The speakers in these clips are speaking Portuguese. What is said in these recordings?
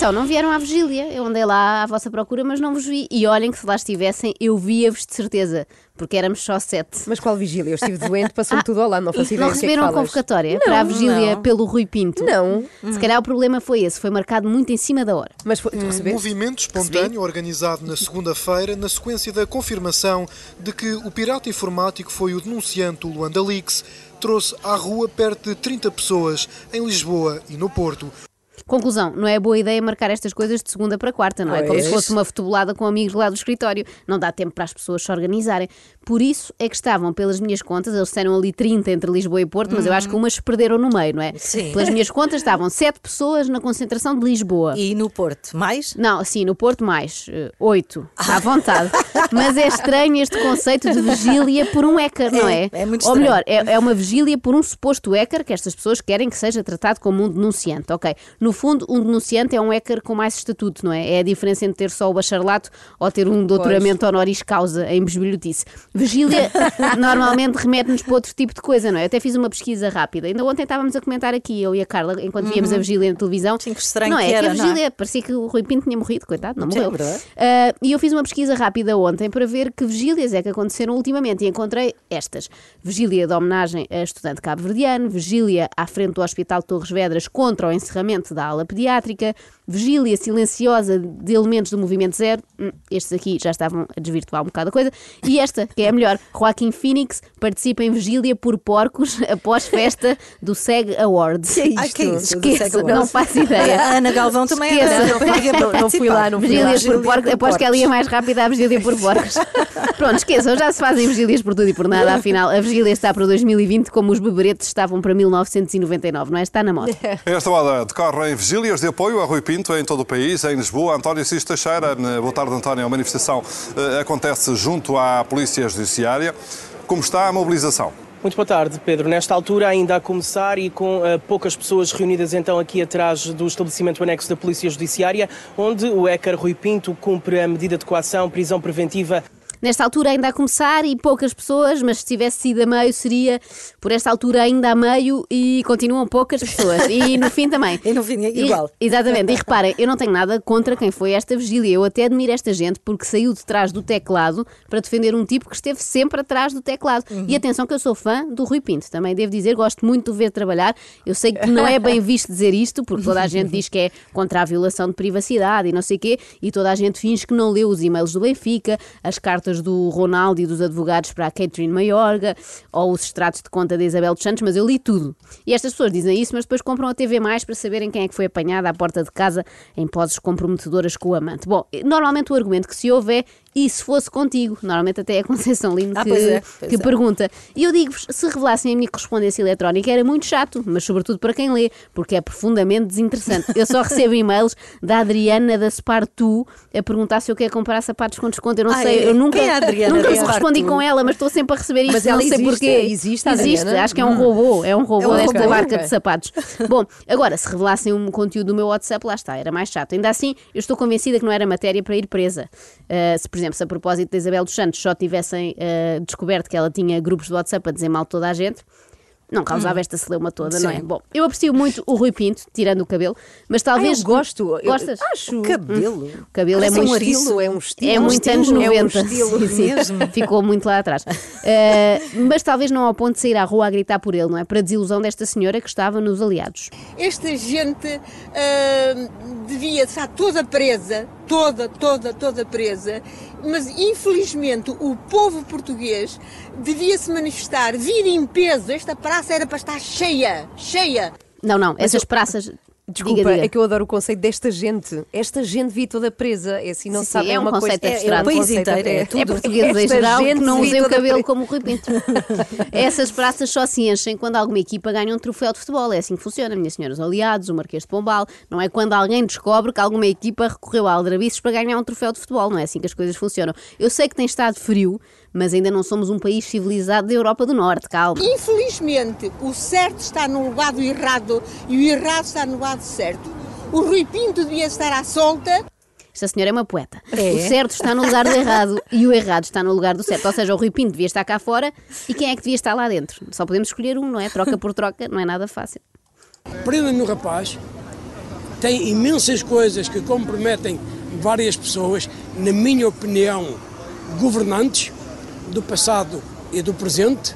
Então, não vieram à vigília. Eu andei lá à vossa procura, mas não vos vi. E olhem que se lá estivessem, eu via-vos de certeza, porque éramos só sete. Mas qual vigília? Eu estive doente, passou-me tudo ao lado, não faço ideia Não é que receberam a convocatória para a vigília não. pelo Rui Pinto? Não. Se calhar o problema foi esse, foi marcado muito em cima da hora. Mas foi, Um recebeste? movimento espontâneo organizado na segunda-feira, na sequência da confirmação de que o pirata informático foi o denunciante Luanda Leaks, trouxe à rua perto de 30 pessoas em Lisboa e no Porto. Conclusão, não é boa ideia marcar estas coisas de segunda para quarta, não é? Como se fosse uma futebolada com amigos lá do escritório. Não dá tempo para as pessoas se organizarem. Por isso é que estavam, pelas minhas contas, eles disseram ali 30 entre Lisboa e Porto, mas eu acho que umas se perderam no meio, não é? Sim. Pelas minhas contas, estavam 7 pessoas na concentração de Lisboa. E no Porto, mais? Não, sim, no Porto mais. eh, Oito. À vontade. Mas é estranho este conceito de vigília por um hacker, não é? É, é muito Ou estranho. melhor, é, é uma vigília por um suposto hacker que estas pessoas querem que seja tratado como um denunciante, ok? No fundo, um denunciante é um hacker com mais estatuto, não é? É a diferença entre ter só o bacharelato ou ter um doutoramento honoris causa em besbilhotice. Vigília normalmente remete-nos para outro tipo de coisa, não é? Eu até fiz uma pesquisa rápida. Ainda ontem estávamos a comentar aqui, eu e a Carla, enquanto víamos a vigília na televisão. Sim, que estranho não é? que era, a não é? vigília parecia que o Rui Pinto tinha morrido, coitado, não Sim, morreu. é verdade. Ah, e eu fiz uma pesquisa rápida ontem para ver que vigílias é que aconteceram ultimamente e encontrei estas: vigília de homenagem a estudante cabo-verdiano, vigília à frente do Hospital Torres Vedras contra o encerramento da ala pediátrica, vigília silenciosa de elementos do Movimento Zero. Hum, estes aqui já estavam a desvirtuar um bocado a coisa. E esta, que é a melhor: Joaquim Phoenix participa em vigília por porcos após festa do SEG Awards. Que é isto? Ai, que é isso? Esqueça, não faço ideia. A Ana Galvão também Esqueça. era. Não, não fui lá, não fui lá. Por porcos, após que ela ia mais rápida à vigília por porcos. Pronto, esqueçam, já se fazem vigílias por tudo e por nada. Afinal, a vigília está para 2020 como os beberetes estavam para 1999, não é? Está na moda. Esta hora decorrem vigílias de apoio a Rui Pinto em todo o país. Em Lisboa, António Cis Teixeira. Boa tarde, António. A manifestação eh, acontece junto à Polícia Judiciária. Como está a mobilização? Muito boa tarde, Pedro. Nesta altura, ainda a começar e com eh, poucas pessoas reunidas então aqui atrás do estabelecimento anexo da Polícia Judiciária, onde o hacker Rui Pinto cumpre a medida de coação, prisão preventiva Nesta altura ainda a começar e poucas pessoas, mas se tivesse sido a meio seria por esta altura ainda a meio e continuam poucas pessoas. E no fim também. E no fim, igual. E- exatamente. E reparem, eu não tenho nada contra quem foi esta vigília. Eu até admiro esta gente porque saiu de trás do teclado para defender um tipo que esteve sempre atrás do teclado. E atenção que eu sou fã do Rui Pinto. Também devo dizer, gosto muito de ver trabalhar. Eu sei que não é bem visto dizer isto, porque toda a gente diz que é contra a violação de privacidade e não sei o quê, e toda a gente finge que não leu os e-mails do Benfica, as cartas do Ronaldo e dos advogados para a Catherine Maiorga, ou os extratos de conta da Isabel dos Santos, mas eu li tudo. E estas pessoas dizem isso, mas depois compram a TV Mais para saberem quem é que foi apanhada à porta de casa em poses comprometedoras com o amante. Bom, normalmente o argumento que se ouve é e se fosse contigo? Normalmente até é a Conceição Lino Ah, que, pois é, pois que é. pergunta. E eu digo-vos, se revelassem a minha correspondência eletrónica era muito chato, mas sobretudo para quem lê, porque é profundamente desinteressante. Eu só recebo e-mails da Adriana da Spartu a perguntar se eu quero comprar sapatos com desconto. Eu não Ai, sei, eu nunca, é a Adriana nunca correspondi Spartu? com ela, mas estou sempre a receber isto, Mas não sei existe, porquê. existe Existe, acho que é um robô, é um robô É um desta robô, marca ok. de sapatos. Bom, agora, se revelassem um conteúdo do meu WhatsApp, lá está, era mais chato. Ainda assim, eu estou convencida que não era matéria para ir presa. Uh, se, exemplo, se a propósito da Isabel dos Santos só tivessem uh, descoberto que ela tinha grupos de WhatsApp a dizer mal toda a gente, não causava esta celeuma toda, não é? Sim. Bom, eu aprecio muito o Rui Pinto, tirando o cabelo, mas Ah, talvez. eu gosto. Eu- Gostas? acho. O cabelo. O cabelo é Parece muito um estilo, é um estilo. é um muito estilo, anos é um 90. estilo. Sim, sim. mesmo. Ficou muito lá atrás. Eh, mas talvez não ao ponto de sair à rua a gritar por ele, não é? Para desilusão desta senhora que estava nos aliados. Esta gente ah, devia estar toda presa, toda, toda, toda presa, mas infelizmente o povo português devia se manifestar, vir em peso. Esta praça era para estar cheia, cheia. Não, não, essas praças. Desculpa, diga, diga. é que eu adoro o conceito desta gente. Esta gente vi toda presa. É assim, não Sim, sabe. sim, é um uma conceito coisa, um É o país inteiro, é É tudo. português em geral que não usem o cabelo presa. como o Rui Pinto. Essas praças só se enchem quando alguma equipa ganha um troféu de futebol. É assim que funciona, minhas senhoras aliados, o Marquês de Pombal. Não é quando alguém descobre que alguma equipa recorreu a aldrabices para ganhar um troféu de futebol. Não é assim que as coisas funcionam. Eu sei que tem estado frio, mas ainda não somos um país civilizado da Europa do Norte. Calma. Infelizmente, o certo está no lado errado e o errado está no lado certo. O Rui Pinto devia estar à solta. esta senhora é uma poeta. É? O certo está no lugar do errado e o errado está no lugar do certo. Ou seja, o Rui Pinto devia estar cá fora e quem é que devia estar lá dentro? Só podemos escolher um, não é? Troca por troca, não é nada fácil. Prendem-me o rapaz, tem imensas coisas que comprometem várias pessoas, na minha opinião, governantes do passado e do presente.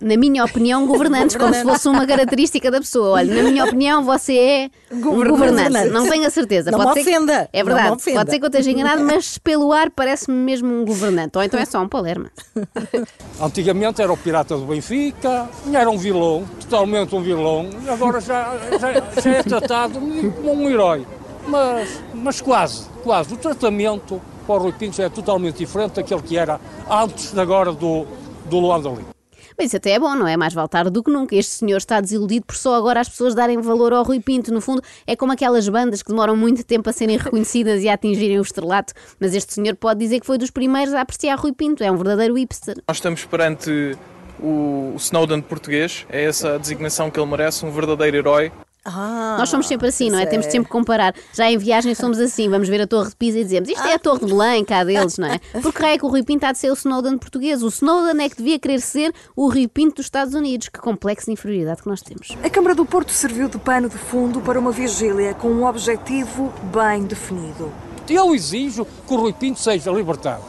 Na minha opinião, governantes, como se fosse uma característica da pessoa. Olha, na minha opinião, você é governante. Governante. Não tenho a certeza. Não Pode me ser que- ofenda. É Não verdade. ofenda. Pode ser que eu esteja enganado, mas pelo ar parece-me mesmo um governante. Ou então é só um palerma. Antigamente era o pirata do Benfica, era um vilão, totalmente um vilão, e agora já, já, já é tratado como um herói. Mas, mas quase, quase. O tratamento para o Rui Pinto é totalmente diferente daquele que era antes de agora do, do Luanda Lee. Mas isso até é bom, não é? Mais vale tarde do que nunca. Este senhor está desiludido por só agora as pessoas darem valor ao Rui Pinto. No fundo, é como aquelas bandas que demoram muito tempo a serem reconhecidas e a atingirem o estrelato. Mas este senhor pode dizer que foi dos primeiros a apreciar Rui Pinto. É um verdadeiro hipster. Nós estamos perante o, o Snowden português, é essa a designação que ele merece, um verdadeiro herói. Ah, Nós somos sempre assim, não é? Temos de sempre comparar. Já em viagem somos assim, vamos ver a Torre de Pisa e dizemos isto é a Torre de Belém, cá deles, não é? Porque raio é que o Rui Pinto há de ser o Snowden português. O Snowden é que devia querer ser o Rui Pinto dos Estados Unidos. Que complexo de inferioridade que nós temos. A Câmara do Porto serviu de pano de fundo para uma vigília com um objetivo bem definido. Eu exijo que o Rui Pinto seja libertado.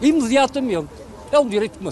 Imediatamente. É um direito que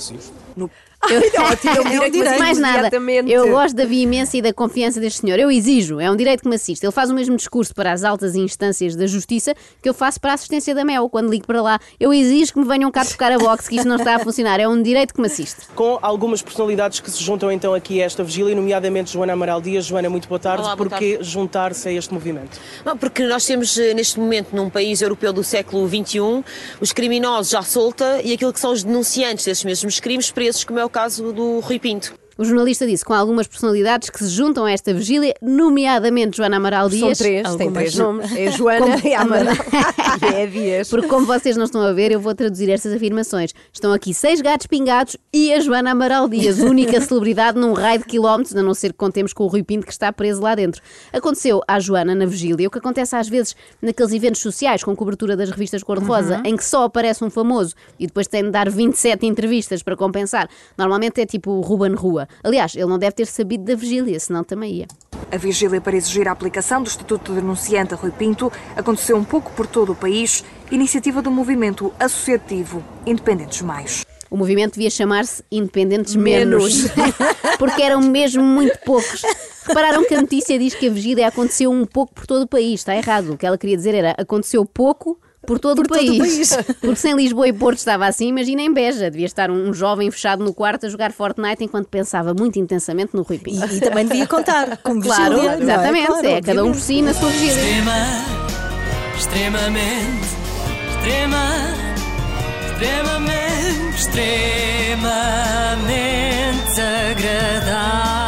me assiste. Eu, é um direito, mas mais nada. Eu gosto da veemência e da confiança deste senhor. Eu exijo, é um direito que me assiste. Ele faz o mesmo discurso para as altas instâncias da justiça que eu faço para a assistência da Mel quando ligo para lá. Eu exijo que me venham cá tocar a boxe, que isto não está a funcionar. É um direito que me assiste. Com algumas personalidades que se juntam então aqui a esta vigília, nomeadamente Joana Amaral Dias. Joana, muito boa tarde. Olá, boa Porquê juntar-se a este movimento? Bom, Porque nós temos eh, neste momento num país europeu do século XXI os criminosos à solta e aquilo que são os denunciantes desses mesmos crimes presos, como é o caso do Rui Pinto. O jornalista disse com algumas personalidades que se juntam a esta vigília, nomeadamente Joana Amaral São Dias. três, tem três nomes. É Joana e Amaral. e é Dias. Porque como vocês não estão a ver, eu vou traduzir estas afirmações. Estão aqui seis gatos pingados e a Joana Amaral Dias, única celebridade num raio de quilómetros, a não ser que contemos com o Rui Pinto que está preso lá dentro. Aconteceu à Joana na vigília o que acontece às vezes naqueles eventos sociais com cobertura das revistas cor-de-rosa, Uhum. em que só aparece um famoso e depois tem de dar 27 entrevistas para compensar. Normalmente é tipo o Ruben Rua. Aliás, ele não deve ter sabido da vigília, senão também ia. A vigília para exigir a aplicação do Estatuto de Denunciante a Rui Pinto aconteceu um pouco por todo o país, iniciativa do movimento associativo Independentes Mais. O movimento devia chamar-se Independentes Menos, porque eram mesmo muito poucos. Repararam que a notícia diz que a vigília aconteceu um pouco por todo o país. Está errado. O que ela queria dizer era aconteceu pouco por todo, por o, país. todo o país. Porque sem Lisboa e Porto estava assim, imagina em Beja. Devia estar um jovem fechado no quarto a jogar Fortnite enquanto pensava muito intensamente no Rui Pinto. E, e também devia contar com Claro, exatamente. É, claro, é cada um por si na sua vigília. Extrema, extremamente, extrema, extremamente, extremamente agradável.